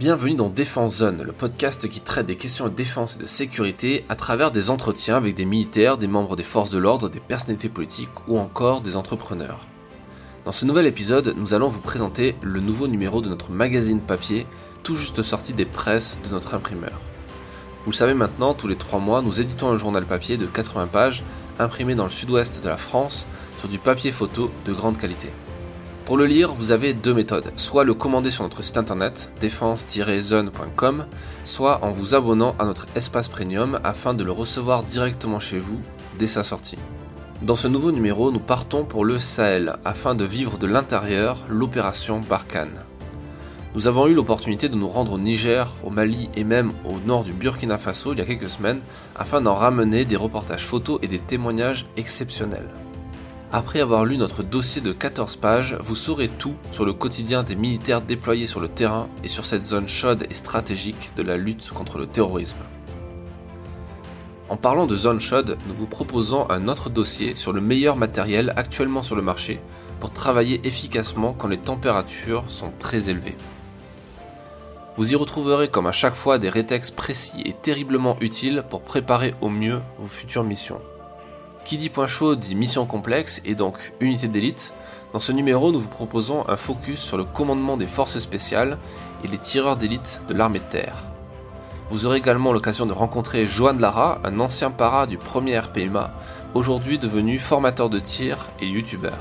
Bienvenue dans Défense Zone, le podcast qui traite des questions de défense et de sécurité à travers des entretiens avec des militaires, des membres des forces de l'ordre, des personnalités politiques ou encore des entrepreneurs. Dans ce nouvel épisode, nous allons vous présenter le nouveau numéro de notre magazine papier, tout juste sorti des presses de notre imprimeur. Vous le savez maintenant, tous les trois mois, nous éditons un journal papier de 80 pages, imprimé dans le sud-ouest de la France, sur du papier photo de grande qualité. Pour le lire, vous avez deux méthodes, soit le commander sur notre site internet défense-zone.com, soit en vous abonnant à notre espace premium afin de le recevoir directement chez vous dès sa sortie. Dans ce nouveau numéro, nous partons pour le Sahel afin de vivre de l'intérieur l'opération Barkhane. Nous avons eu l'opportunité de nous rendre au Niger, au Mali et même au nord du Burkina Faso il y a quelques semaines afin d'en ramener des reportages photos et des témoignages exceptionnels. Après avoir lu notre dossier de 14 pages, vous saurez tout sur le quotidien des militaires déployés sur le terrain et sur cette zone chaude et stratégique de la lutte contre le terrorisme. En parlant de zone chaude, nous vous proposons un autre dossier sur le meilleur matériel actuellement sur le marché pour travailler efficacement quand les températures sont très élevées. Vous y retrouverez comme à chaque fois des rétextes précis et terriblement utiles pour préparer au mieux vos futures missions. Qui dit point chaud dit mission complexe et donc unité d'élite. Dans ce numéro, nous vous proposons un focus sur le commandement des forces spéciales et les tireurs d'élite de l'armée de terre. Vous aurez également l'occasion de rencontrer Johan Lara, un ancien para du premier RPUMA, aujourd'hui devenu formateur de tir et youtubeur.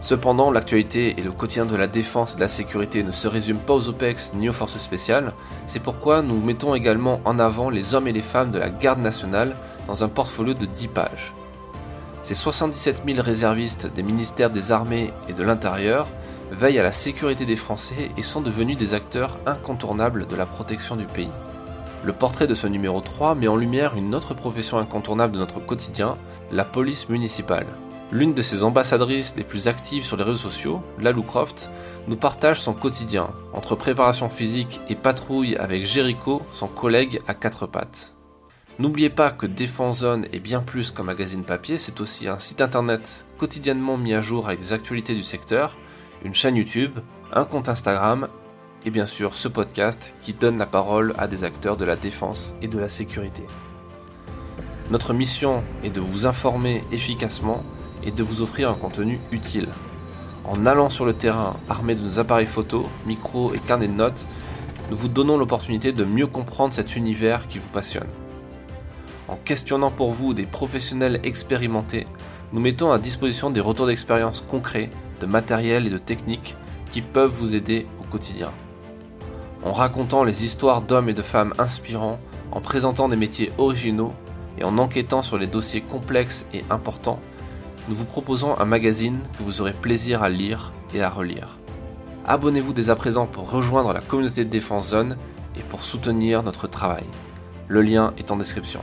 Cependant, l'actualité et le quotidien de la défense et de la sécurité ne se résument pas aux OPEX ni aux forces spéciales, c'est pourquoi nous mettons également en avant les hommes et les femmes de la garde nationale dans un portfolio de 10 pages. Ces 77 000 réservistes des ministères des Armées et de l'Intérieur veillent à la sécurité des Français et sont devenus des acteurs incontournables de la protection du pays. Le portrait de ce numéro 3 met en lumière une autre profession incontournable de notre quotidien, la police municipale. L'une de ses ambassadrices les plus actives sur les réseaux sociaux, Lalou Croft, nous partage son quotidien, entre préparation physique et patrouille avec Jericho, son collègue à quatre pattes. N'oubliez pas que Défense Zone est bien plus qu'un magazine papier, c'est aussi un site internet quotidiennement mis à jour avec des actualités du secteur, une chaîne YouTube, un compte Instagram et bien sûr ce podcast qui donne la parole à des acteurs de la défense et de la sécurité. Notre mission est de vous informer efficacement et de vous offrir un contenu utile. En allant sur le terrain armé de nos appareils photo, micros et carnets de notes, nous vous donnons l'opportunité de mieux comprendre cet univers qui vous passionne. En questionnant pour vous des professionnels expérimentés, nous mettons à disposition des retours d'expérience concrets, de matériel et de techniques qui peuvent vous aider au quotidien en racontant les histoires d'hommes et de femmes inspirants, en présentant des métiers originaux et en enquêtant sur les dossiers complexes et importants, nous vous proposons un magazine que vous aurez plaisir à lire et à relire. Abonnez-vous dès à présent pour rejoindre la communauté de Défense Zone et pour soutenir notre travail. Le lien est en description.